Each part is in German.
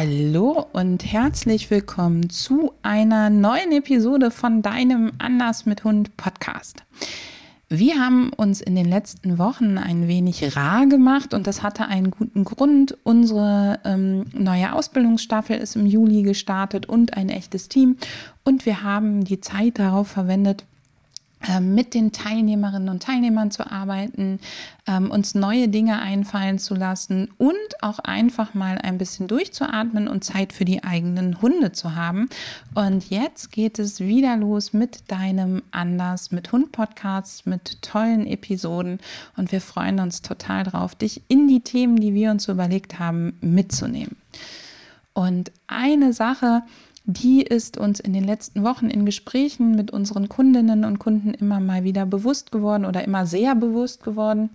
Hallo und herzlich willkommen zu einer neuen Episode von deinem Anders mit Hund Podcast. Wir haben uns in den letzten Wochen ein wenig rar gemacht und das hatte einen guten Grund. Unsere ähm, neue Ausbildungsstaffel ist im Juli gestartet und ein echtes Team. Und wir haben die Zeit darauf verwendet, mit den Teilnehmerinnen und Teilnehmern zu arbeiten, ähm, uns neue Dinge einfallen zu lassen und auch einfach mal ein bisschen durchzuatmen und Zeit für die eigenen Hunde zu haben. Und jetzt geht es wieder los mit deinem Anders mit Hund Podcast, mit tollen Episoden und wir freuen uns total drauf, dich in die Themen, die wir uns überlegt haben, mitzunehmen. Und eine Sache, die ist uns in den letzten Wochen in Gesprächen mit unseren Kundinnen und Kunden immer mal wieder bewusst geworden oder immer sehr bewusst geworden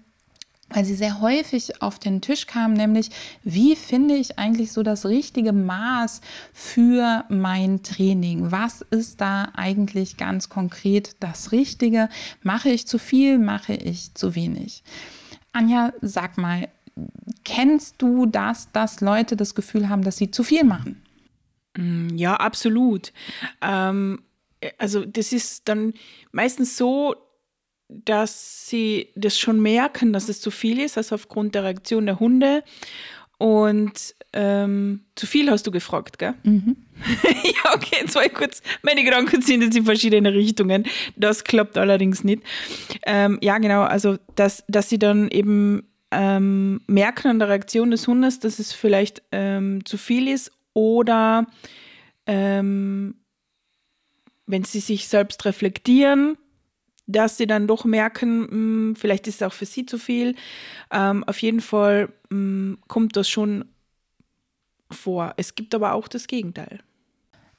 weil sie sehr häufig auf den Tisch kam, nämlich wie finde ich eigentlich so das richtige Maß für mein Training? Was ist da eigentlich ganz konkret das Richtige? Mache ich zu viel, mache ich zu wenig? Anja, sag mal, kennst du das, dass Leute das Gefühl haben, dass sie zu viel machen? Mm, ja, absolut. Ähm, also das ist dann meistens so, dass sie das schon merken, dass es zu viel ist, also aufgrund der Reaktion der Hunde. Und ähm, zu viel hast du gefragt, gell? Mhm. ja, okay, ich kurz, meine Gedanken sind jetzt in verschiedene Richtungen. Das klappt allerdings nicht. Ähm, ja, genau, also dass, dass sie dann eben ähm, merken an der Reaktion des Hundes, dass es vielleicht ähm, zu viel ist oder ähm, wenn sie sich selbst reflektieren, dass sie dann doch merken, mh, hm, vielleicht ist es auch für sie zu viel. Ähm, auf jeden Fall mh, hm, kommt das schon vor. Es gibt aber auch das Gegenteil.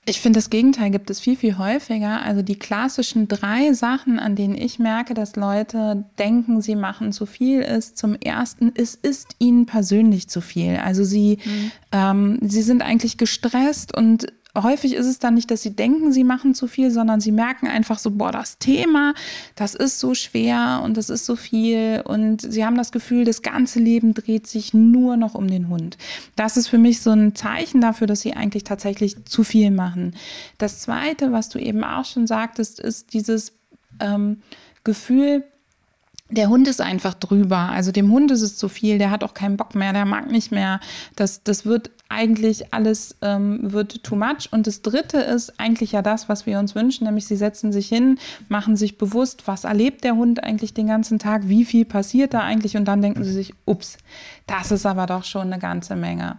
Ich finde, das Gegenteil gibt es viel, viel häufiger. Also die klassischen drei Sachen, an denen ich merke, dass Leute denken, sie machen zu viel, ist zum ersten, es ist ihnen persönlich zu viel. Also sie, mhm. ähm, sie sind eigentlich gestresst und häufig ist es dann nicht, dass sie denken, sie machen zu viel, sondern sie merken einfach so, boah, das Thema, das ist so schwer und das ist so viel und sie haben das Gefühl, das ganze Leben dreht sich nur noch um den Hund. Das ist für mich so ein Zeichen dafür, dass sie eigentlich tatsächlich zu viel machen. Das zweite, was du eben auch schon sagtest, ist dieses ähm, Gefühl, der Hund ist einfach drüber. Also dem Hund ist es zu viel, der hat auch keinen Bock mehr, der mag nicht mehr. Das, das wird eigentlich alles ähm, wird too much. Und das dritte ist eigentlich ja das, was wir uns wünschen, nämlich sie setzen sich hin, machen sich bewusst, was erlebt der Hund eigentlich den ganzen Tag, wie viel passiert da eigentlich und dann denken sie sich, ups, das ist aber doch schon eine ganze Menge.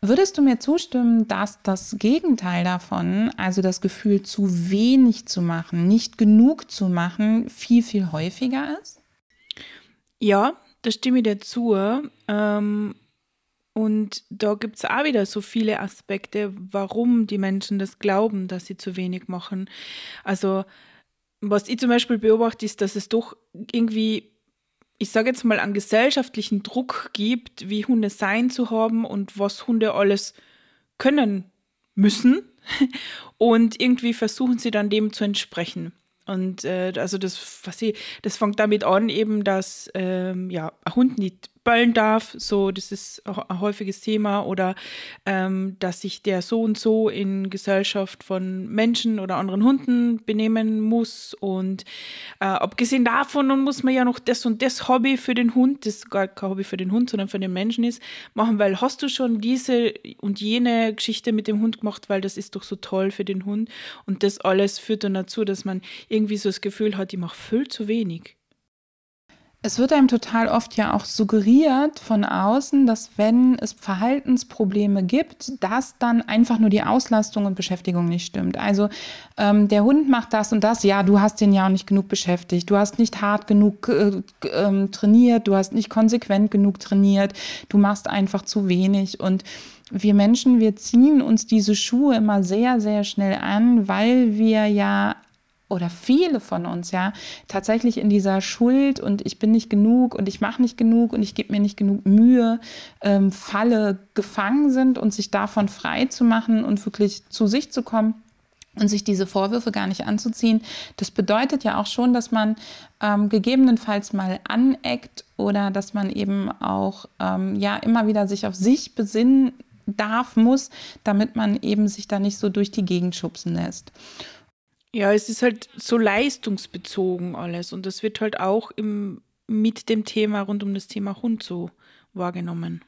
Würdest du mir zustimmen, dass das Gegenteil davon, also das Gefühl, zu wenig zu machen, nicht genug zu machen, viel, viel häufiger ist? Ja, da stimme ich dir zu. Ähm, und da gibt es auch wieder so viele Aspekte, warum die Menschen das glauben, dass sie zu wenig machen. Also, was ich zum Beispiel beobachte, ist, dass es doch irgendwie, ich sage jetzt mal, einen gesellschaftlichen Druck gibt, wie Hunde sein zu haben und was Hunde alles können müssen. Und irgendwie versuchen sie dann dem zu entsprechen. Und äh, also das, was ich, das fängt damit an, eben, dass ähm, ja, ein Hund nicht böllen darf, so das ist ein häufiges Thema, oder ähm, dass sich der so und so in Gesellschaft von Menschen oder anderen Hunden benehmen muss. Und äh, abgesehen davon muss man ja noch das und das Hobby für den Hund, das gar kein Hobby für den Hund, sondern für den Menschen ist, machen, weil hast du schon diese und jene Geschichte mit dem Hund gemacht, weil das ist doch so toll für den Hund. Und das alles führt dann dazu, dass man irgendwie so das Gefühl hat, ich mache viel zu wenig. Es wird einem total oft ja auch suggeriert von außen, dass wenn es Verhaltensprobleme gibt, dass dann einfach nur die Auslastung und Beschäftigung nicht stimmt. Also ähm, der Hund macht das und das, ja, du hast den ja auch nicht genug beschäftigt, du hast nicht hart genug äh, äh, trainiert, du hast nicht konsequent genug trainiert, du machst einfach zu wenig. Und wir Menschen, wir ziehen uns diese Schuhe immer sehr, sehr schnell an, weil wir ja oder viele von uns ja tatsächlich in dieser Schuld und ich bin nicht genug und ich mache nicht genug und ich gebe mir nicht genug Mühe, ähm, Falle gefangen sind und sich davon frei zu machen und wirklich zu sich zu kommen und sich diese Vorwürfe gar nicht anzuziehen. Das bedeutet ja auch schon, dass man ähm, gegebenenfalls mal aneckt oder dass man eben auch ähm, ja immer wieder sich auf sich besinnen darf, muss, damit man eben sich da nicht so durch die Gegend schubsen lässt. Ja, es ist halt so leistungsbezogen alles und das wird halt auch im, mit dem Thema rund um das Thema Hund so wahrgenommen.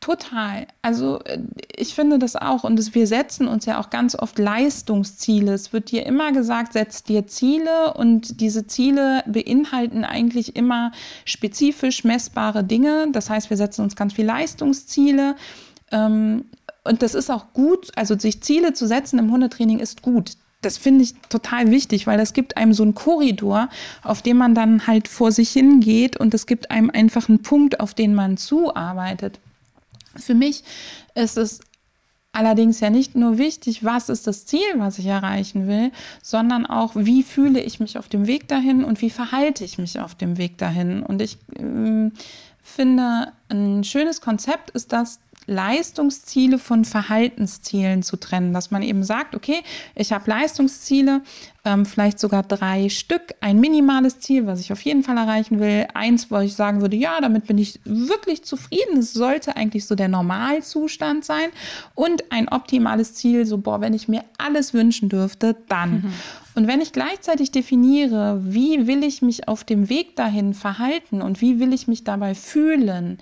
Total. Also äh, ich finde das auch. Und das, wir setzen uns ja auch ganz oft Leistungsziele. Es wird dir immer gesagt, setz dir Ziele und diese Ziele beinhalten eigentlich immer spezifisch messbare Dinge. Das heißt, wir setzen uns ganz viel Leistungsziele. Ähm, und das ist auch gut. Also sich Ziele zu setzen im Hundetraining ist gut das finde ich total wichtig, weil das gibt einem so einen Korridor, auf dem man dann halt vor sich hingeht und es gibt einem einfach einen Punkt, auf den man zuarbeitet. Für mich ist es allerdings ja nicht nur wichtig, was ist das Ziel, was ich erreichen will, sondern auch, wie fühle ich mich auf dem Weg dahin und wie verhalte ich mich auf dem Weg dahin. Und ich äh, finde, ein schönes Konzept ist das, Leistungsziele von Verhaltenszielen zu trennen, dass man eben sagt, okay, ich habe Leistungsziele, ähm, vielleicht sogar drei Stück, ein minimales Ziel, was ich auf jeden Fall erreichen will, eins, wo ich sagen würde, ja, damit bin ich wirklich zufrieden, es sollte eigentlich so der Normalzustand sein und ein optimales Ziel, so, boah, wenn ich mir alles wünschen dürfte, dann. Mhm. Und wenn ich gleichzeitig definiere, wie will ich mich auf dem Weg dahin verhalten und wie will ich mich dabei fühlen,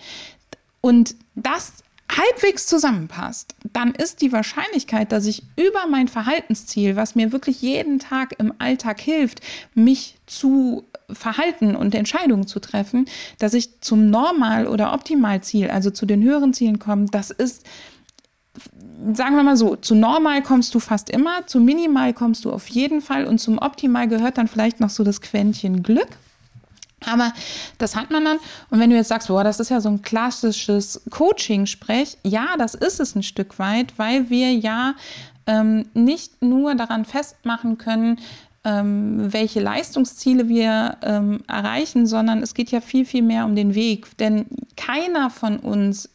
und das halbwegs zusammenpasst, dann ist die Wahrscheinlichkeit, dass ich über mein Verhaltensziel, was mir wirklich jeden Tag im Alltag hilft, mich zu verhalten und Entscheidungen zu treffen, dass ich zum Normal- oder Optimalziel, also zu den höheren Zielen komme, das ist sagen wir mal so, zu normal kommst du fast immer, zu minimal kommst du auf jeden Fall und zum optimal gehört dann vielleicht noch so das Quäntchen Glück. Aber das hat man dann. Und wenn du jetzt sagst, boah, das ist ja so ein klassisches Coaching-Sprech, ja, das ist es ein Stück weit, weil wir ja ähm, nicht nur daran festmachen können, ähm, welche Leistungsziele wir ähm, erreichen, sondern es geht ja viel, viel mehr um den Weg. Denn keiner von uns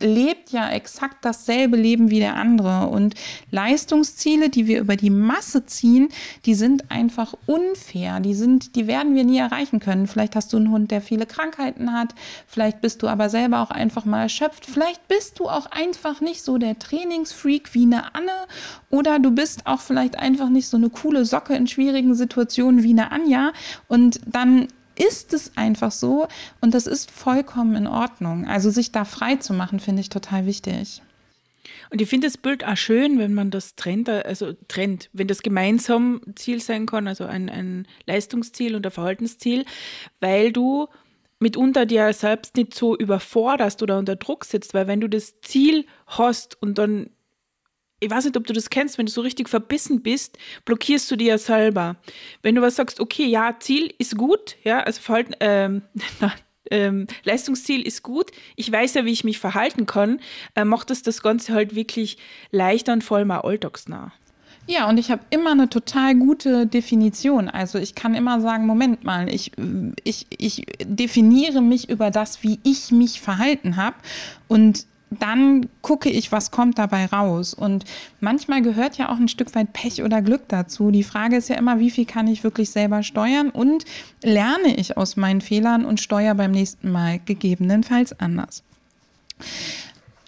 lebt ja exakt dasselbe Leben wie der andere. Und Leistungsziele, die wir über die Masse ziehen, die sind einfach unfair. Die sind, die werden wir nie erreichen können. Vielleicht hast du einen Hund, der viele Krankheiten hat. Vielleicht bist du aber selber auch einfach mal erschöpft. Vielleicht bist du auch einfach nicht so der Trainingsfreak wie eine Anne. Oder du bist auch vielleicht einfach nicht so eine coole Socke in schwierigen Situationen wie eine Anja. Und dann ist es einfach so und das ist vollkommen in Ordnung. Also sich da frei zu machen, finde ich total wichtig. Und ich finde das Bild auch schön, wenn man das trennt, also trennt, wenn das gemeinsam Ziel sein kann, also ein, ein Leistungsziel und ein Verhaltensziel, weil du mitunter dir selbst nicht so überforderst oder unter Druck sitzt, weil wenn du das Ziel hast und dann ich weiß nicht, ob du das kennst, wenn du so richtig verbissen bist, blockierst du dir ja selber. Wenn du was sagst, okay, ja, Ziel ist gut, ja, also Verhalten, ähm, ähm, Leistungsziel ist gut, ich weiß ja, wie ich mich verhalten kann, äh, macht es das Ganze halt wirklich leichter und vor allem auch alltagsnah. Ja, und ich habe immer eine total gute Definition. Also ich kann immer sagen, Moment mal, ich, ich, ich definiere mich über das, wie ich mich verhalten habe. Und dann gucke ich, was kommt dabei raus. Und manchmal gehört ja auch ein Stück weit Pech oder Glück dazu. Die Frage ist ja immer, wie viel kann ich wirklich selber steuern und lerne ich aus meinen Fehlern und steuere beim nächsten Mal gegebenenfalls anders.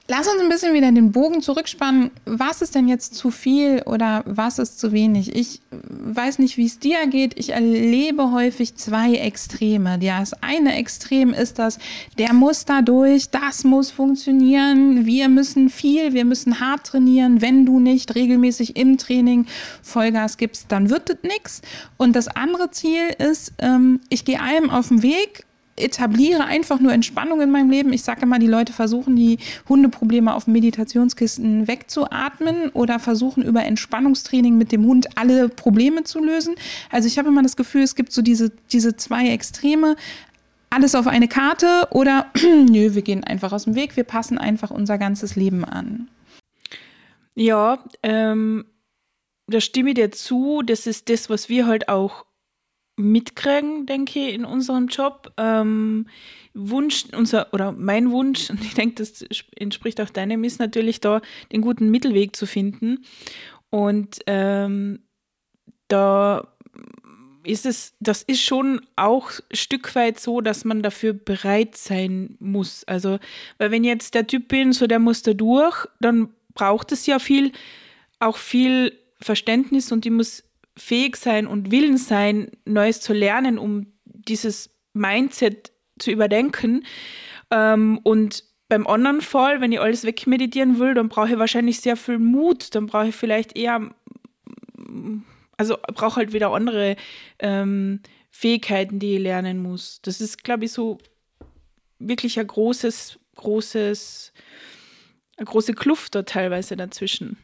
Lass uns ein bisschen wieder den Bogen zurückspannen. Was ist denn jetzt zu viel oder was ist zu wenig? Ich weiß nicht, wie es dir geht. Ich erlebe häufig zwei Extreme. Das eine Extrem ist das, der muss da durch, das muss funktionieren. Wir müssen viel, wir müssen hart trainieren. Wenn du nicht regelmäßig im Training Vollgas gibst, dann wird es nichts. Und das andere Ziel ist, ähm, ich gehe allem auf den Weg etabliere einfach nur Entspannung in meinem Leben. Ich sage immer, die Leute versuchen die Hundeprobleme auf Meditationskisten wegzuatmen oder versuchen über Entspannungstraining mit dem Hund alle Probleme zu lösen. Also ich habe immer das Gefühl, es gibt so diese, diese zwei Extreme. Alles auf eine Karte oder nö, wir gehen einfach aus dem Weg, wir passen einfach unser ganzes Leben an. Ja, ähm, da stimme ich dir zu. Das ist das, was wir halt auch mitkriegen, denke ich, in unserem Job. Ähm, Wunsch, unser, oder mein Wunsch, und ich denke, das entspricht auch deinem, ist natürlich da, den guten Mittelweg zu finden. Und ähm, da ist es, das ist schon auch ein Stück weit so, dass man dafür bereit sein muss. Also, weil wenn jetzt der Typ bin, so der muss da durch, dann braucht es ja viel, auch viel Verständnis und die muss fähig sein und willens sein, Neues zu lernen, um dieses Mindset zu überdenken. Ähm, und beim anderen Fall, wenn ich alles wegmeditieren will, dann brauche ich wahrscheinlich sehr viel Mut. Dann brauche ich vielleicht eher, also brauche halt wieder andere ähm, Fähigkeiten, die ich lernen muss. Das ist, glaube ich, so wirklich ein großes, großes, eine große Kluft da teilweise dazwischen.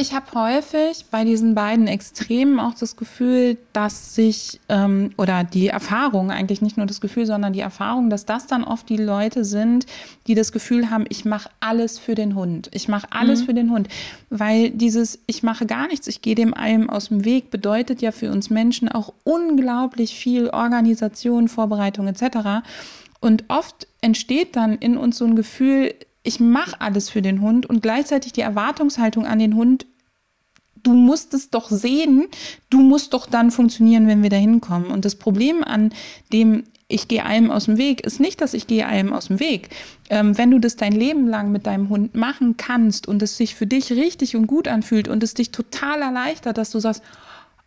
Ich habe häufig bei diesen beiden Extremen auch das Gefühl, dass sich, ähm, oder die Erfahrung, eigentlich nicht nur das Gefühl, sondern die Erfahrung, dass das dann oft die Leute sind, die das Gefühl haben, ich mache alles für den Hund. Ich mache alles mhm. für den Hund. Weil dieses, ich mache gar nichts, ich gehe dem allem aus dem Weg, bedeutet ja für uns Menschen auch unglaublich viel Organisation, Vorbereitung etc. Und oft entsteht dann in uns so ein Gefühl, ich mache alles für den Hund und gleichzeitig die Erwartungshaltung an den Hund, du musst es doch sehen, du musst doch dann funktionieren, wenn wir da hinkommen. Und das Problem an dem ich gehe allem aus dem Weg, ist nicht, dass ich gehe allem aus dem Weg. Ähm, wenn du das dein Leben lang mit deinem Hund machen kannst und es sich für dich richtig und gut anfühlt und es dich total erleichtert, dass du sagst,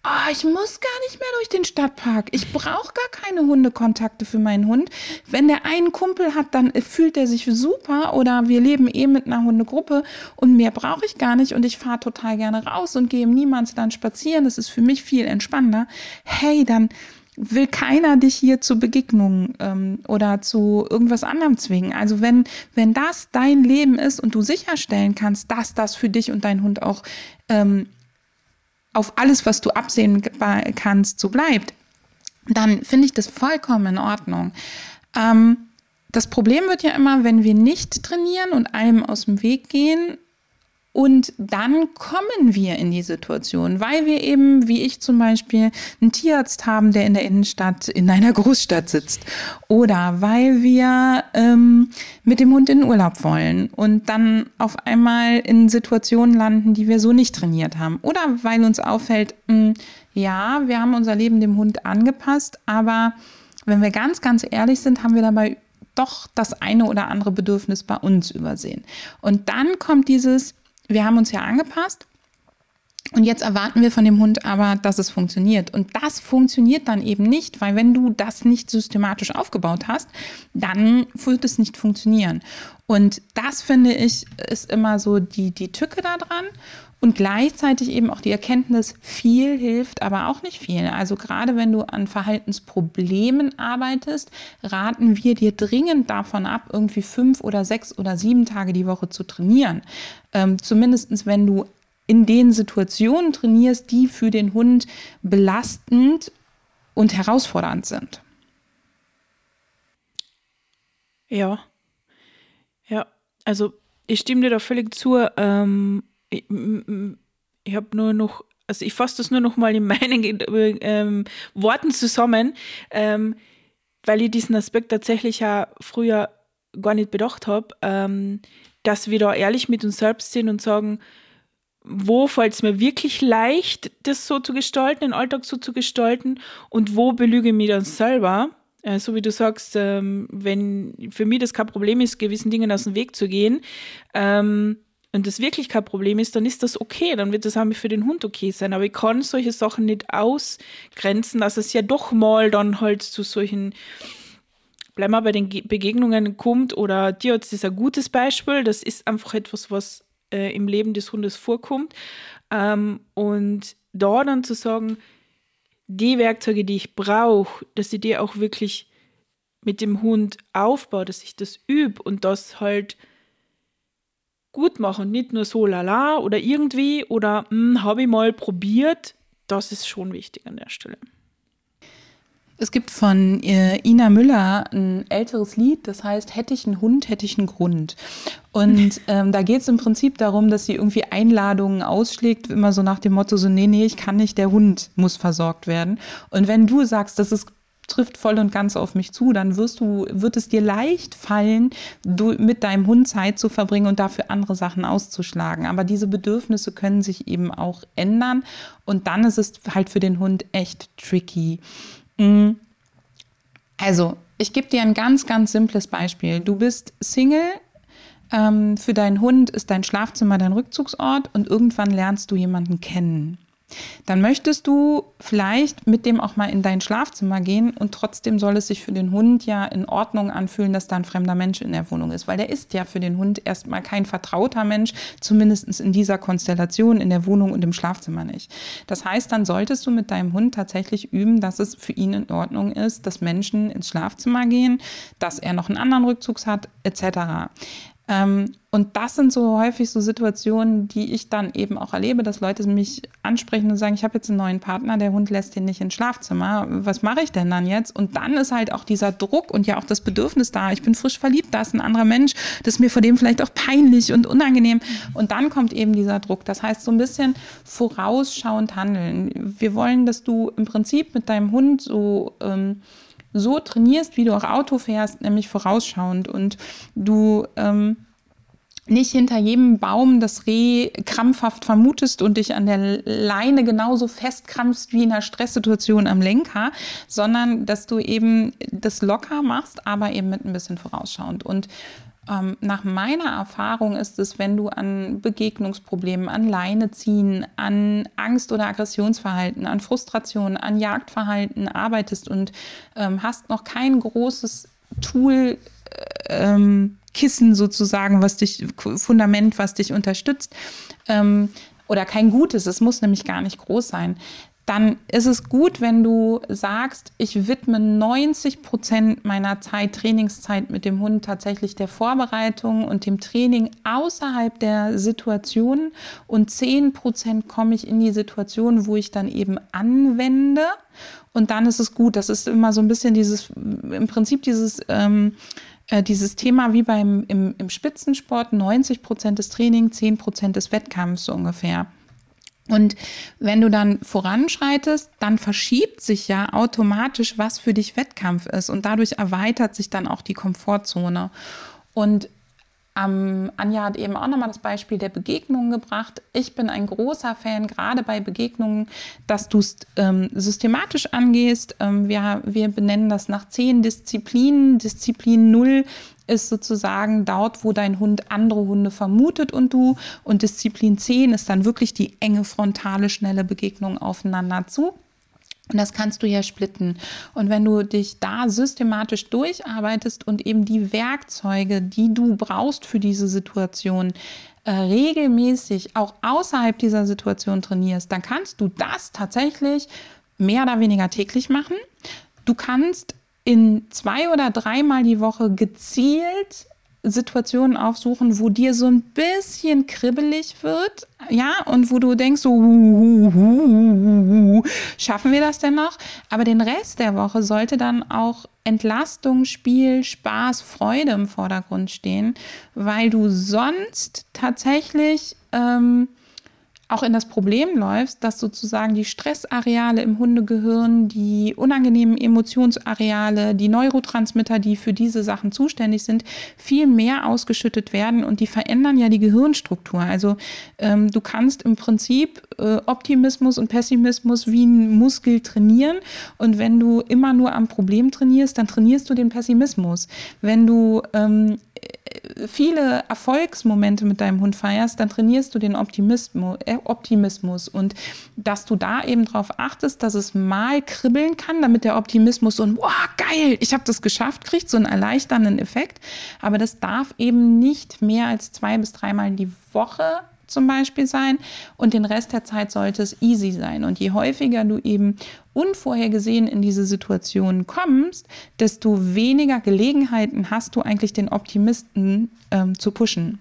oh, ich muss gar nicht mehr durch den Stadtpark. Ich brauche gar keine Hundekontakte für meinen Hund. Wenn der einen Kumpel hat, dann fühlt er sich super oder wir leben eh mit einer Hundegruppe und mehr brauche ich gar nicht und ich fahre total gerne raus und gehe im Niemandsland spazieren. Das ist für mich viel entspannender. Hey, dann will keiner dich hier zu Begegnungen ähm, oder zu irgendwas anderem zwingen. Also wenn, wenn das dein Leben ist und du sicherstellen kannst, dass das für dich und deinen Hund auch ähm, auf alles, was du absehen kannst, so bleibt, dann finde ich das vollkommen in Ordnung. Ähm, das Problem wird ja immer, wenn wir nicht trainieren und allem aus dem Weg gehen, und dann kommen wir in die Situation, weil wir eben, wie ich zum Beispiel, einen Tierarzt haben, der in der Innenstadt in einer Großstadt sitzt. Oder weil wir ähm, mit dem Hund in den Urlaub wollen und dann auf einmal in Situationen landen, die wir so nicht trainiert haben. Oder weil uns auffällt, mh, hm, ja, wir haben unser Leben dem Hund angepasst, aber wenn wir ganz, ganz ehrlich sind, haben wir dabei doch das eine oder andere Bedürfnis bei uns übersehen. Und dann kommt dieses, wir haben uns ja angepasst und jetzt erwarten wir von dem Hund aber, dass es funktioniert. Und das funktioniert dann eben nicht, weil wenn du das nicht systematisch aufgebaut hast, dann wird es nicht funktionieren. Und das finde ich ist immer so die, die Tücke daran. Und gleichzeitig eben auch die Erkenntnis, viel hilft, aber auch nicht viel. Also gerade wenn du an Verhaltensproblemen arbeitest, raten wir dir dringend davon ab, irgendwie fünf oder sechs oder sieben Tage die Woche zu trainieren. Ähm, Zumindest wenn du in den Situationen trainierst, die für den Hund belastend und herausfordernd sind. Ja, ja, also ich stimme dir da völlig zu. Ähm, ich, ich habe nur noch, also ich fasse das nur noch mal in meinen ähm, Worten zusammen, ähm, weil ich diesen Aspekt tatsächlich ja früher gar nicht bedacht habe, ähm, dass wir da ehrlich mit uns selbst sind und sagen, wo fällt es mir wirklich leicht, das so zu gestalten, den Alltag so zu gestalten und wo belüge ich mich dann selber äh, so wie du sagst, ähm, wenn für mich das kein Problem ist, gewissen Dingen aus dem Weg zu gehen, ähm, und das wirklich kein Problem ist, dann ist das okay, dann wird das auch für den Hund okay sein. Aber ich kann solche Sachen nicht ausgrenzen, dass es ja doch mal dann halt zu solchen, bleiben wir bei den Begegnungen kommt oder Tierarzt ist ein gutes Beispiel. Das ist einfach etwas, was äh, im Leben des Hundes vorkommt. Ähm, und da dann zu sagen, die Werkzeuge, die ich brauche, dass ich die auch wirklich mit dem Hund aufbaue, dass ich das übe und das halt gut mache und nicht nur so lala oder irgendwie oder hm, habe ich mal probiert, das ist schon wichtig an der Stelle. Es gibt von äh, Ina Müller ein älteres Lied, das heißt, hätte ich einen Hund, hätte ich einen Grund. Und ähm, da geht es im Prinzip darum, dass sie irgendwie Einladungen ausschlägt, immer so nach dem Motto, so, nee, nee, ich kann nicht, der Hund muss versorgt werden. Und wenn du sagst, das ist trifft voll und ganz auf mich zu, dann wirst du, wird es dir leicht fallen, du mit deinem Hund Zeit zu verbringen und dafür andere Sachen auszuschlagen. Aber diese Bedürfnisse können sich eben auch ändern und dann ist es halt für den Hund echt tricky. Mm. Also, ich gebe dir ein ganz, ganz simples Beispiel. Du bist Single, ähm, für deinen Hund ist dein Schlafzimmer dein Rückzugsort und irgendwann lernst du jemanden kennen dann möchtest du vielleicht mit dem auch mal in dein Schlafzimmer gehen und trotzdem soll es sich für den Hund ja in Ordnung anfühlen, dass da ein fremder Mensch in der Wohnung ist, weil der ist ja für den Hund erstmal kein vertrauter Mensch, zumindest in dieser Konstellation in der Wohnung und im Schlafzimmer nicht. Das heißt, dann solltest du mit deinem Hund tatsächlich üben, dass es für ihn in Ordnung ist, dass Menschen ins Schlafzimmer gehen, dass er noch einen anderen Rückzugs hat, etc. Ähm, und das sind so häufig so Situationen, die ich dann eben auch erlebe, dass Leute mich ansprechen und sagen, ich habe jetzt einen neuen Partner, der Hund lässt den nicht ins Schlafzimmer. Was mache ich denn dann jetzt? Und dann ist halt auch dieser Druck und ja auch das Bedürfnis da. Ich bin frisch verliebt, da ist ein anderer Mensch, das ist mir vor dem vielleicht auch peinlich und unangenehm. Und dann kommt eben dieser Druck. Das heißt, so ein bisschen vorausschauend handeln. Wir wollen, dass du im Prinzip mit deinem Hund so ähm, so trainierst, wie du auch Auto fährst, nämlich vorausschauend und du ähm, nicht hinter jedem Baum das Reh krampfhaft vermutest und dich an der Leine genauso festkrampfst wie in einer Stresssituation am Lenker, sondern dass du eben das locker machst, aber eben mit ein bisschen vorausschauend. Und ähm, nach meiner Erfahrung ist es, wenn du an Begegnungsproblemen, an Leine ziehen, an Angst- oder Aggressionsverhalten, an Frustration, an Jagdverhalten arbeitest und ähm, hast noch kein großes Tool, äh, ähm, Kissen sozusagen, was dich, Fundament, was dich unterstützt, ähm, oder kein gutes, es muss nämlich gar nicht groß sein, dann ist es gut, wenn du sagst, ich widme 90 Prozent meiner Zeit, Trainingszeit mit dem Hund tatsächlich der Vorbereitung und dem Training außerhalb der Situation und 10 Prozent komme ich in die Situation, wo ich dann eben anwende und dann ist es gut. Das ist immer so ein bisschen dieses, im Prinzip dieses, ähm, äh, dieses Thema wie beim im, im Spitzensport, 90 Prozent des Trainings, 10 Prozent des Wettkampfs so ungefähr. Und wenn du dann voranschreitest, dann verschiebt sich ja automatisch, was für dich Wettkampf ist. Und dadurch erweitert sich dann auch die Komfortzone. Und ähm, Anja hat eben auch nochmal das Beispiel der Begegnungen gebracht. Ich bin ein großer Fan, gerade bei Begegnungen, dass du es ähm, systematisch angehst. Ähm, wir, wir benennen das nach zehn Disziplinen. Disziplin null ist sozusagen dort, wo dein Hund andere Hunde vermutet und du. Und Disziplin 10 ist dann wirklich die enge frontale, schnelle Begegnung aufeinander zu. Und das kannst du ja splitten. Und wenn du dich da systematisch durcharbeitest und eben die Werkzeuge, die du brauchst für diese Situation, äh, regelmäßig auch außerhalb dieser Situation trainierst, dann kannst du das tatsächlich mehr oder weniger täglich machen. Du kannst in zwei oder dreimal die Woche gezielt Situationen aufsuchen, wo dir so ein bisschen kribbelig wird, ja, und wo du denkst, so, schaffen wir das denn noch? Aber den Rest der Woche sollte dann auch Entlastung, Spiel, Spaß, Freude im Vordergrund stehen, weil du sonst tatsächlich ähm, auch in das Problem läufst, dass sozusagen die Stressareale im Hundegehirn, die unangenehmen Emotionsareale, die Neurotransmitter, die für diese Sachen zuständig sind, viel mehr ausgeschüttet werden und die verändern ja die Gehirnstruktur. Also ähm, du kannst im Prinzip äh, Optimismus und Pessimismus wie ein Muskel trainieren und wenn du immer nur am Problem trainierst, dann trainierst du den Pessimismus. Wenn du ähm, viele Erfolgsmomente mit deinem Hund feierst, dann trainierst du den Optimismus, äh, Optimismus. Und dass du da eben darauf achtest, dass es mal kribbeln kann, damit der Optimismus so ein wow, geil, ich habe das geschafft, kriegt so einen erleichternden Effekt, aber das darf eben nicht mehr als zwei bis dreimal die Woche zum Beispiel sein. Und den Rest der Zeit sollte es easy sein. Und je häufiger du eben unvorhergesehen in diese Situation kommst, desto weniger Gelegenheiten hast du eigentlich den Optimisten ähm, zu pushen.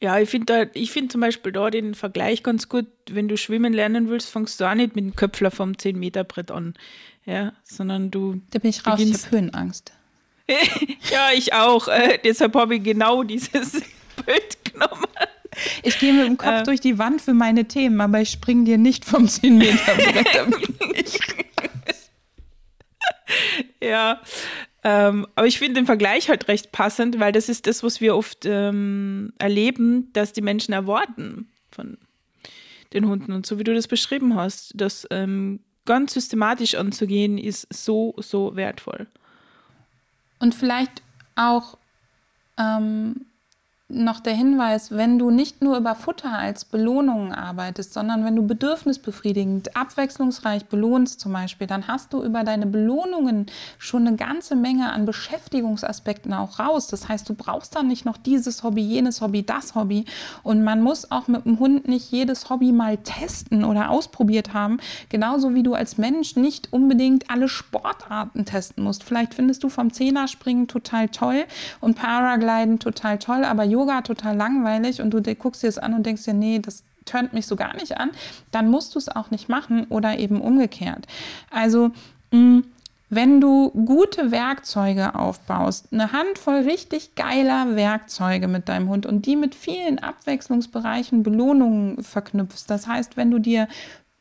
Ja, ich finde find zum Beispiel da den Vergleich ganz gut. Wenn du schwimmen lernen willst, fängst du auch nicht mit dem Köpfler vom 10-Meter-Brett an. Ja, sondern du. Da bin ich raus, ich habe Höhenangst. ja, ich auch. Äh, deshalb habe ich genau dieses Bild genommen. Ich gehe mit dem Kopf äh, durch die Wand für meine Themen, aber ich springe dir nicht vom 10 Meter Brett. ja, ähm, aber ich finde den Vergleich halt recht passend, weil das ist das, was wir oft ähm, erleben, dass die Menschen erwarten von den Hunden. Und so wie du das beschrieben hast, das ähm, ganz systematisch anzugehen, ist so, so wertvoll. Und vielleicht auch ähm, noch der Hinweis, wenn du nicht nur über Futter als Belohnung arbeitest, sondern wenn du bedürfnisbefriedigend, abwechslungsreich belohnst zum Beispiel, dann hast du über deine Belohnungen schon eine ganze Menge an Beschäftigungsaspekten auch raus. Das heißt, du brauchst dann nicht noch dieses Hobby, jenes Hobby, das Hobby. Und man muss auch mit dem Hund nicht jedes Hobby mal testen oder ausprobiert haben. Genauso wie du als Mensch nicht unbedingt alle Sportarten testen musst. Vielleicht findest du vom Zehnerspringen total toll und Paragliden total toll, aber Yoga total langweilig und du guckst dir das an und denkst dir, nee, das tönt mich so gar nicht an, dann musst du es auch nicht machen oder eben umgekehrt. Also, mh, mm, wenn du gute Werkzeuge aufbaust, eine Handvoll richtig geiler Werkzeuge mit deinem Hund und die mit vielen Abwechslungsbereichen Belohnungen verknüpfst, das heißt, wenn du dir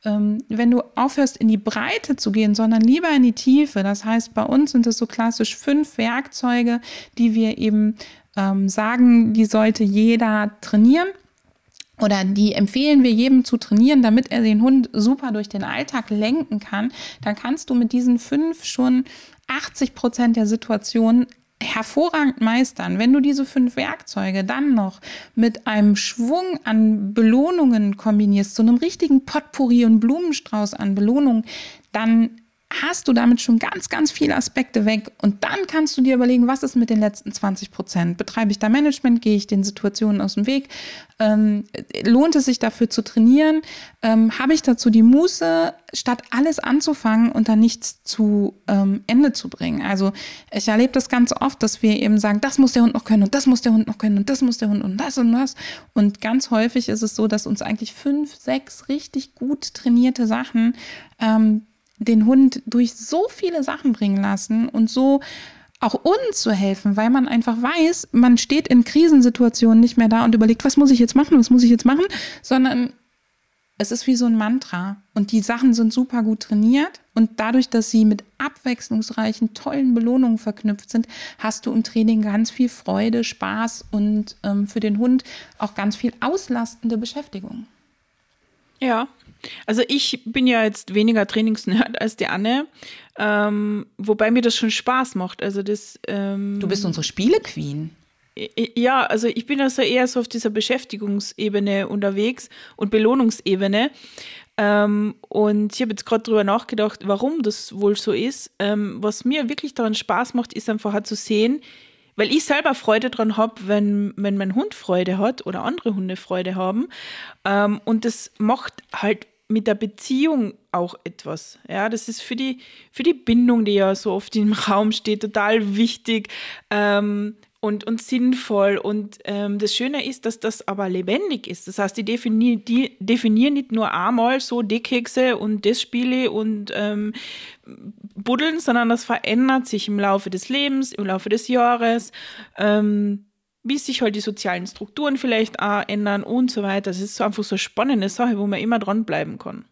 ähm, wenn du aufhörst, in die Breite zu gehen, sondern lieber in die Tiefe. Das heißt, bei uns sind es so klassisch fünf Werkzeuge, die wir eben ähm, sagen, die sollte jeder trainieren oder die empfehlen wir jedem zu trainieren, damit er den Hund super durch den Alltag lenken kann, dann kannst du mit diesen fünf schon 80 Prozent der Situationen hervorragend meistern. Wenn du diese fünf Werkzeuge dann noch mit einem Schwung an Belohnungen kombinierst, so einem richtigen Potpourri und Blumenstrauß an Belohnungen, dann hast du damit schon ganz, ganz viele Aspekte weg. Und dann kannst du dir überlegen, was ist mit den letzten 20 Prozent? Betreibe ich da Management? Gehe ich den Situationen aus dem Weg? Ähm, lohnt es sich dafür zu trainieren? Ähm, Habe ich dazu die Muße, statt alles anzufangen und dann nichts zu ähm, Ende zu bringen? Also ich erlebe das ganz oft, dass wir eben sagen, das muss der Hund noch können und das muss der Hund noch können und das muss der Hund und das und das. Und ganz häufig ist es so, dass uns eigentlich fünf, sechs richtig gut trainierte Sachen ähm, den Hund durch so viele Sachen bringen lassen und so auch uns zu helfen, weil man einfach weiß, man steht in Krisensituationen nicht mehr da und überlegt, was muss ich jetzt machen, was muss ich jetzt machen, sondern es ist wie so ein Mantra. Und die Sachen sind super gut trainiert. Und dadurch, dass sie mit abwechslungsreichen, tollen Belohnungen verknüpft sind, hast du im Training ganz viel Freude, Spaß und ähm, für den Hund auch ganz viel auslastende Beschäftigung. Ja, also ich bin ja jetzt weniger Trainingsnerd als die Anne, ähm, wobei mir das schon Spaß macht. Also das. Ähm, du bist unsere Spielequeen. Ja, also ich bin also eher so auf dieser Beschäftigungsebene unterwegs und Belohnungsebene. Ähm, und ich habe jetzt gerade darüber nachgedacht, warum das wohl so ist. Ähm, was mir wirklich daran Spaß macht, ist einfach halt zu sehen, weil ich selber Freude dran habe, wenn, wenn mein Hund Freude hat oder andere Hunde Freude haben. Ähm, und das macht halt mit der Beziehung auch etwas. Ja, das ist für die, für die Bindung, die ja so oft im Raum steht, total wichtig ähm, und, und sinnvoll. Und ähm, das Schöne ist, dass das aber lebendig ist. Das heißt, die definieren die definieren nicht nur einmal so Dickhexe und das Spiele und ähm, buddeln, sondern das verändert sich im Laufe des Lebens, im Laufe des Jahres. Ähm, wie sich halt die sozialen Strukturen vielleicht auch ändern und so weiter. Das ist so einfach so eine spannende Sache, wo man immer dranbleiben kann.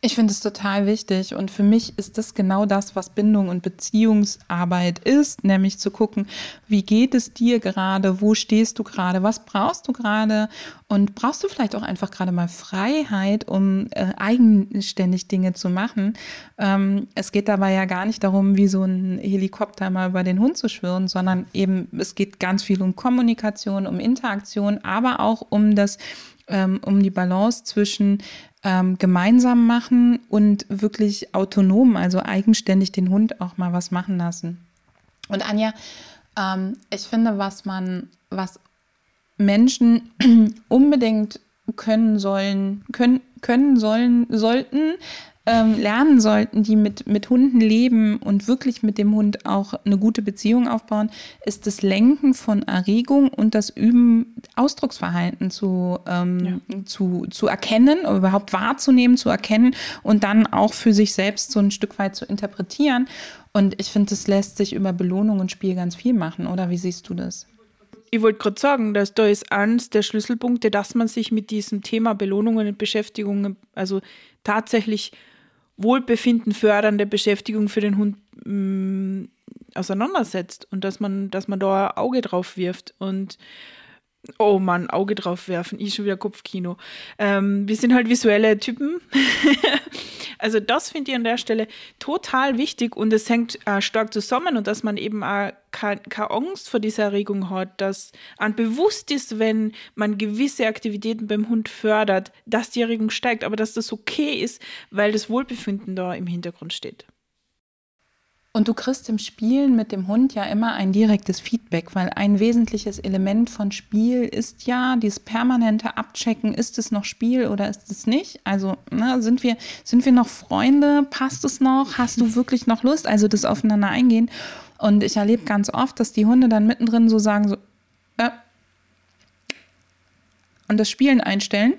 Ich finde es total wichtig und für mich ist das genau das, was Bindung und Beziehungsarbeit ist, nämlich zu gucken, wie geht es dir gerade, wo stehst du gerade, was brauchst du gerade und brauchst du vielleicht auch einfach gerade mal Freiheit, um äh, eigenständig Dinge zu machen. Ähm, es geht dabei ja gar nicht darum, wie so ein Helikopter mal über den Hund zu schwirren, sondern eben es geht ganz viel um Kommunikation, um Interaktion, aber auch um das ähm, um die Balance zwischen ähm, gemeinsam machen und wirklich autonom, also eigenständig den Hund auch mal was machen lassen. Und Anja, ähm, ich finde, was man, was Menschen unbedingt können sollen, können, können sollen, sollten, ähm, lernen sollten, die mit, mit Hunden leben und wirklich mit dem Hund auch eine gute Beziehung aufbauen, ist das Lenken von Erregung und das Üben, Ausdrucksverhalten zu, ähm, ja. zu, zu erkennen, überhaupt wahrzunehmen, zu erkennen und dann auch für sich selbst so ein Stück weit zu interpretieren. Und ich finde, das lässt sich über Belohnung und Spiel ganz viel machen, oder wie siehst du das? ich wollte gerade sagen, dass da ist eines der Schlüsselpunkte, dass man sich mit diesem Thema Belohnungen und Beschäftigungen, also tatsächlich Wohlbefinden fördernde Beschäftigung für den Hund mh, mm, auseinandersetzt und dass man, dass man da ein Auge drauf wirft. Und Oh Mann, Auge drauf werfen, ich schon wieder Kopfkino. Ähm, wir sind halt visuelle Typen. also das finde ich an der Stelle total wichtig und es hängt äh, stark zusammen und dass man eben auch keine Angst vor dieser Erregung hat, dass an bewusst ist, wenn man gewisse Aktivitäten beim Hund fördert, dass die Erregung steigt, aber dass das okay ist, weil das Wohlbefinden da im Hintergrund steht. Und du kriegst im Spielen mit dem Hund ja immer ein direktes Feedback, weil ein wesentliches Element von Spiel ist ja dieses permanente Abchecken, ist es noch Spiel oder ist es nicht? Also ne, sind, wir, sind wir noch Freunde? Passt es noch? Hast du wirklich noch Lust? Also das aufeinander eingehen. Und ich erlebe ganz oft, dass die Hunde dann mittendrin so sagen, so, äh, und das Spielen einstellen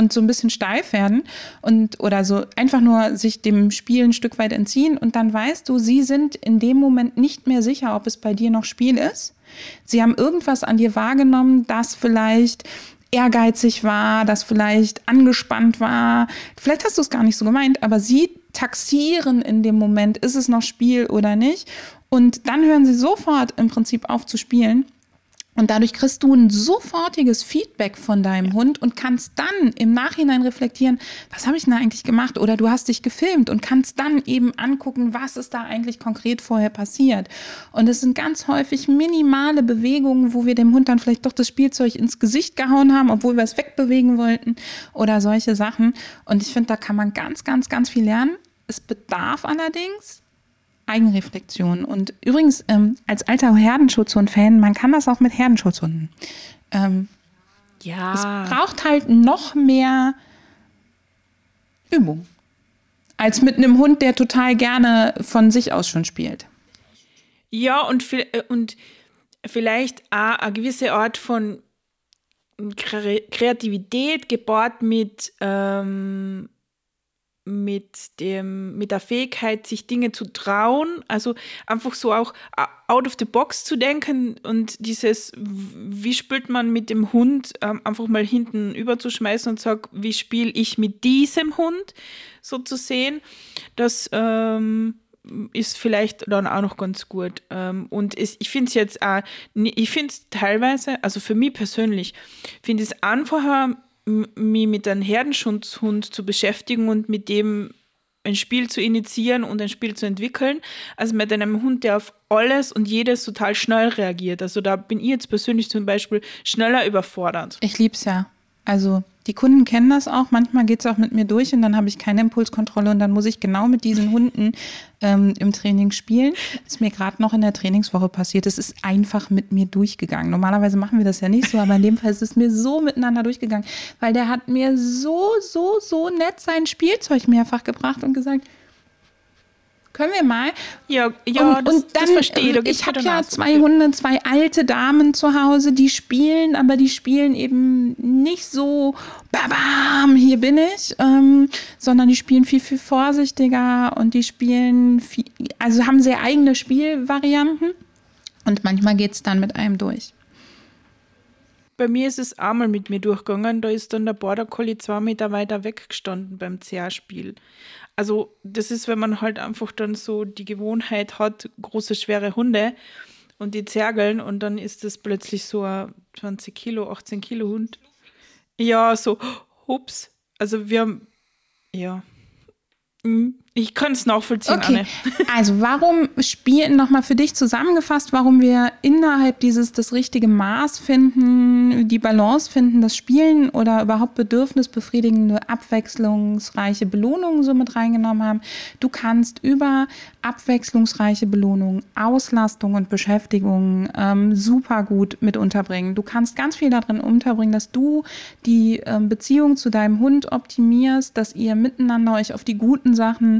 und so ein bisschen steif werden und oder so einfach nur sich dem Spiel ein Stück weit entziehen und dann weißt du, sie sind in dem Moment nicht mehr sicher, ob es bei dir noch Spiel ist. Sie haben irgendwas an dir wahrgenommen, das vielleicht ehrgeizig war, das vielleicht angespannt war. Vielleicht hast du es gar nicht so gemeint, aber sie taxieren in dem Moment, ist es noch Spiel oder nicht. Und dann hören sie sofort im Prinzip auf zu spielen. Und dadurch kriegst du ein sofortiges Feedback von deinem Hund und kannst dann im Nachhinein reflektieren, was habe ich denn eigentlich gemacht? Oder du hast dich gefilmt und kannst dann eben angucken, was ist da eigentlich konkret vorher passiert. Und es sind ganz häufig minimale Bewegungen, wo wir dem Hund dann vielleicht doch das Spielzeug ins Gesicht gehauen haben, obwohl wir es wegbewegen wollten oder solche Sachen. Und ich finde, da kann man ganz, ganz, ganz viel lernen. Es bedarf allerdings Eigenreflexion. Und übrigens, ähm, als alter Herdenschutzhund-Fan, man kann das auch mit Herdenschutzhunden. Ähm, ja. Es braucht halt noch mehr Übung als mit einem Hund, der total gerne von sich aus schon spielt. Ja, und, äh, und vielleicht auch eine gewisse Art von Kreativität gepaart mit ähm, mit, dem, mit der Fähigkeit, sich Dinge zu trauen, also einfach so auch out of the box zu denken und dieses, wie spielt man mit dem Hund, ähm, einfach mal hinten überzuschmeißen und sagen, wie spiele ich mit diesem Hund, so zu sehen, das ähm, ist vielleicht dann auch noch ganz gut. Ähm, und es, ich finde es jetzt auch, ich finde es teilweise, also für mich persönlich, finde es einfacher, mich mit einem Herdenschutzhund zu beschäftigen und mit dem ein Spiel zu initiieren und ein Spiel zu entwickeln, als mit einem Hund, der auf alles und jedes total schnell reagiert. Also da bin ich jetzt persönlich zum Beispiel schneller überfordert. Ich liebe es ja. Also die Kunden kennen das auch. Manchmal geht es auch mit mir durch und dann habe ich keine Impulskontrolle und dann muss ich genau mit diesen Hunden ähm, im Training spielen. Das ist mir gerade noch in der Trainingswoche passiert. Es ist einfach mit mir durchgegangen. Normalerweise machen wir das ja nicht so, aber in dem Fall ist es mir so miteinander durchgegangen, weil der hat mir so, so, so nett sein Spielzeug mehrfach gebracht und gesagt, können wir mal? Ja, ja und, das, und dann, das verstehe ich. Ich habe ja zwei Hunde, zwei alte Damen zu Hause, die spielen, aber die spielen eben nicht so, babam, hier bin ich, ähm, sondern die spielen viel, viel vorsichtiger und die spielen, viel, also haben sehr eigene Spielvarianten und manchmal geht es dann mit einem durch. Bei mir ist es einmal mit mir durchgegangen, da ist dann der Border Collie zwei Meter weiter weggestanden beim CA-Spiel. Also das ist, wenn man halt einfach dann so die Gewohnheit hat, große, schwere Hunde und die zergeln und dann ist das plötzlich so ein 20 Kilo, 18 Kilo Hund. Ja, so, hups. Also wir haben, ja. Mhm. Ich kann es nachvollziehen, okay. Anne. Also warum spielen, nochmal für dich zusammengefasst, warum wir innerhalb dieses das richtige Maß finden, die Balance finden, das Spielen oder überhaupt bedürfnisbefriedigende, abwechslungsreiche Belohnungen so mit reingenommen haben. Du kannst über abwechslungsreiche Belohnungen, Auslastung und Beschäftigung ähm, super gut mit unterbringen. Du kannst ganz viel darin unterbringen, dass du die ähm, Beziehung zu deinem Hund optimierst, dass ihr miteinander euch auf die guten Sachen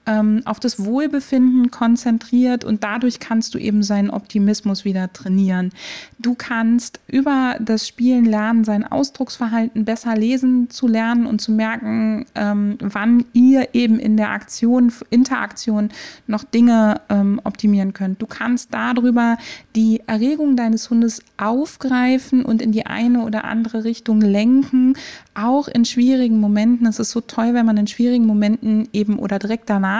ähm, auf das Wohlbefinden konzentriert und dadurch kannst du eben seinen Optimismus wieder trainieren. Du kannst über das Spielen lernen, sein Ausdrucksverhalten besser lesen zu lernen und zu merken, ähm, wann ihr eben in der Aktion, Interaktion noch Dinge ähm, optimieren könnt. Du kannst darüber die Erregung deines Hundes aufgreifen und in die eine oder andere Richtung lenken, auch in schwierigen Momenten. Es ist so toll, wenn man in schwierigen Momenten eben oder direkt danach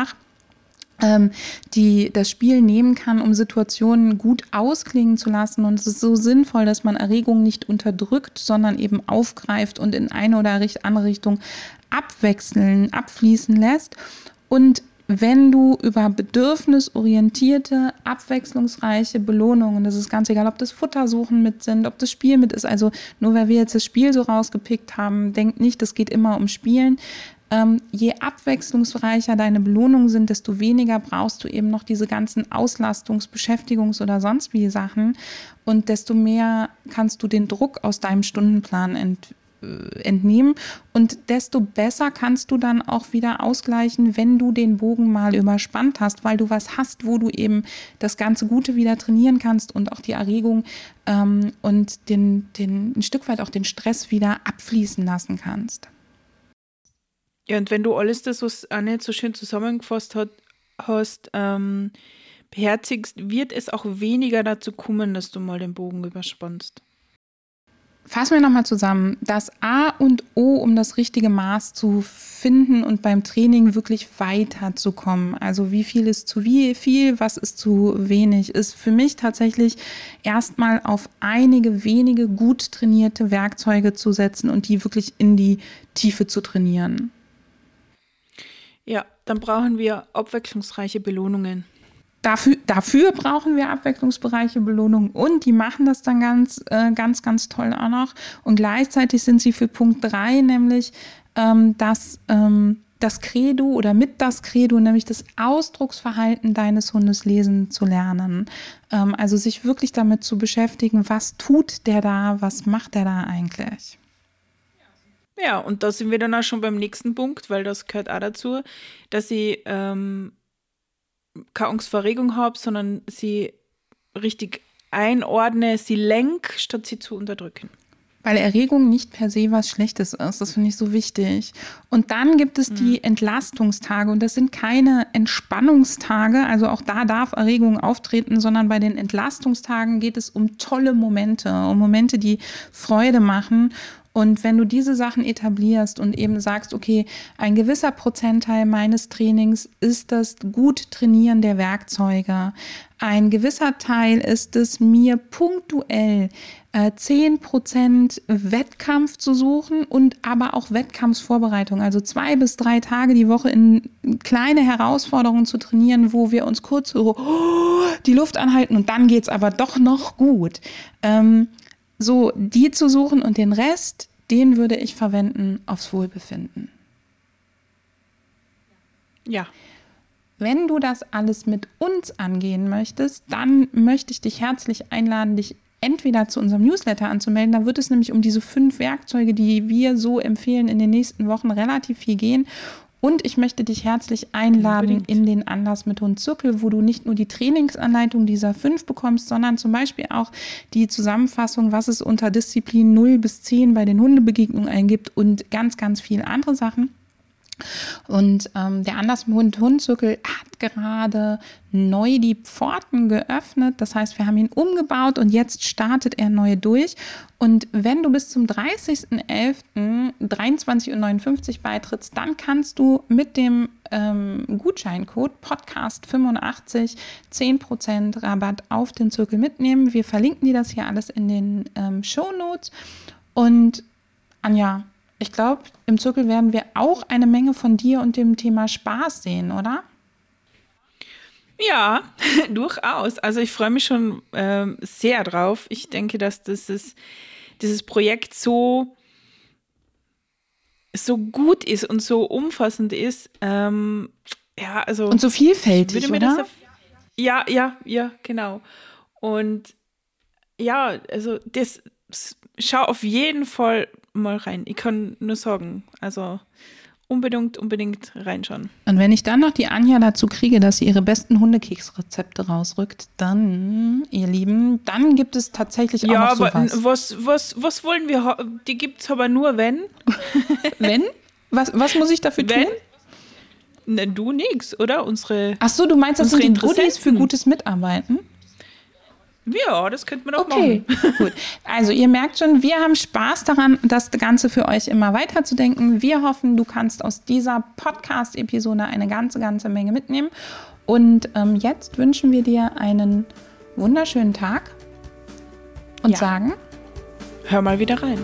ähm, die das Spiel nehmen kann, um Situationen gut ausklingen zu lassen. Und es ist so sinnvoll, dass man Erregungen nicht unterdrückt, sondern eben aufgreift und in eine oder andere Richtung abwechseln, abfließen lässt. Und wenn du über bedürfnisorientierte, abwechslungsreiche Belohnungen, das ist ganz egal, ob das Futtersuchen mit sind, ob das Spiel mit ist, also nur weil wir jetzt das Spiel so rausgepickt haben, denkt nicht, es geht immer um Spielen. Ähm, je abwechslungsreicher deine Belohnungen sind, desto weniger brauchst du eben noch diese ganzen Auslastungs-, Beschäftigungs- oder sonst wie Sachen und desto mehr kannst du den Druck aus deinem Stundenplan entwickeln äh, entnehmen. Und desto besser kannst du dann auch wieder ausgleichen, wenn du den Bogen mal überspannt hast, weil du was hast, wo du eben das ganze Gute wieder trainieren kannst und auch die Erregung ähm, und den, den, ein Stück weit auch den Stress wieder abfließen lassen kannst. Ja, und wenn du alles das, was Anne so schön zusammengefasst hat, hast, ähm, beherzigst, wird es auch weniger dazu kommen, dass du mal den Bogen überspannst. Fassen wir nochmal zusammen. Das A und O, um das richtige Maß zu finden und beim Training wirklich weiterzukommen. Also wie viel ist zu wie viel, was ist zu wenig, ist für mich tatsächlich erstmal auf einige wenige gut trainierte Werkzeuge zu setzen und die wirklich in die Tiefe zu trainieren. Ja, dann brauchen wir abwechslungsreiche Belohnungen. Dafür, dafür brauchen wir abwechslungsbereiche Belohnung und die machen das dann ganz, äh, ganz, ganz toll auch noch. Und gleichzeitig sind sie für Punkt 3, nämlich ähm, dass ähm, das Credo oder mit das Credo, nämlich das Ausdrucksverhalten deines Hundes lesen zu lernen. Ähm, also sich wirklich damit zu beschäftigen, was tut der da, was macht der da eigentlich. Ja, und da sind wir dann auch schon beim nächsten Punkt, weil das gehört auch dazu, dass ich ähm, keine Angst vor Erregung habe, sondern sie richtig einordne, sie lenk, statt sie zu unterdrücken. Weil Erregung nicht per se was Schlechtes ist. Das finde ich so wichtig. Und dann gibt es die mhm. Entlastungstage. Und das sind keine Entspannungstage. Also auch da darf Erregung auftreten, sondern bei den Entlastungstagen geht es um tolle Momente, um Momente, die Freude machen. Und wenn du diese Sachen etablierst und eben sagst, okay, ein gewisser Prozentteil meines Trainings ist das gut trainieren der Werkzeuge. Ein gewisser Teil ist es mir punktuell äh, 10% Wettkampf zu suchen und aber auch Wettkampfsvorbereitung. Also zwei bis drei Tage die Woche in kleine Herausforderungen zu trainieren, wo wir uns kurz so die Luft anhalten und dann geht es aber doch noch gut. Ähm, so die zu suchen und den Rest, den würde ich verwenden aufs Wohlbefinden. Ja. Wenn du das alles mit uns angehen möchtest, dann möchte ich dich herzlich einladen, dich entweder zu unserem Newsletter anzumelden. Da wird es nämlich um diese fünf Werkzeuge, die wir so empfehlen, in den nächsten Wochen relativ viel gehen. Und ich möchte dich herzlich einladen Unbedingt. in den Anders mit Hund Zirkel, wo du nicht nur die Trainingsanleitung dieser fünf bekommst, sondern zum Beispiel auch die Zusammenfassung, was es unter Disziplin 0 bis 10 bei den Hundebegegnungen eingibt und ganz, ganz viele andere Sachen. Und ähm, der Andersmund-Hundzirkel hat gerade neu die Pforten geöffnet. Das heißt, wir haben ihn umgebaut und jetzt startet er neu durch. Und wenn du bis zum 30.11.23.59 Uhr beitrittst, dann kannst du mit dem ähm, Gutscheincode Podcast85 10% Rabatt auf den Zirkel mitnehmen. Wir verlinken dir das hier alles in den ähm, Show Notes. Und Anja, ich glaube, im Zirkel werden wir auch eine Menge von dir und dem Thema Spaß sehen, oder? Ja, durchaus. Also ich freue mich schon ähm, sehr drauf. Ich denke, dass das ist, dieses Projekt so, so gut ist und so umfassend ist. Ähm, ja, also und so vielfältig, oder? Das, ja, ja, ja, genau. Und ja, also das schau auf jeden Fall mal rein. Ich kann nur sagen, also unbedingt, unbedingt reinschauen. Und wenn ich dann noch die Anja dazu kriege, dass sie ihre besten Hundekeksrezepte rausrückt, dann, ihr Lieben, dann gibt es tatsächlich auch ja, noch sowas. Ja, was, was, was wollen wir? Die gibt es aber nur, wenn. wenn? Was, was muss ich dafür wenn? tun? Ne, du nix, oder? Unsere. Ach so, du meinst, das sind die Goodies für gutes Mitarbeiten? Ja, das könnte man auch okay, machen. Okay, gut. Also ihr merkt schon, wir haben Spaß daran, das Ganze für euch immer weiterzudenken. Wir hoffen, du kannst aus dieser Podcast-Episode eine ganze, ganze Menge mitnehmen. Und ähm, jetzt wünschen wir dir einen wunderschönen Tag und ja. sagen, hör mal wieder rein.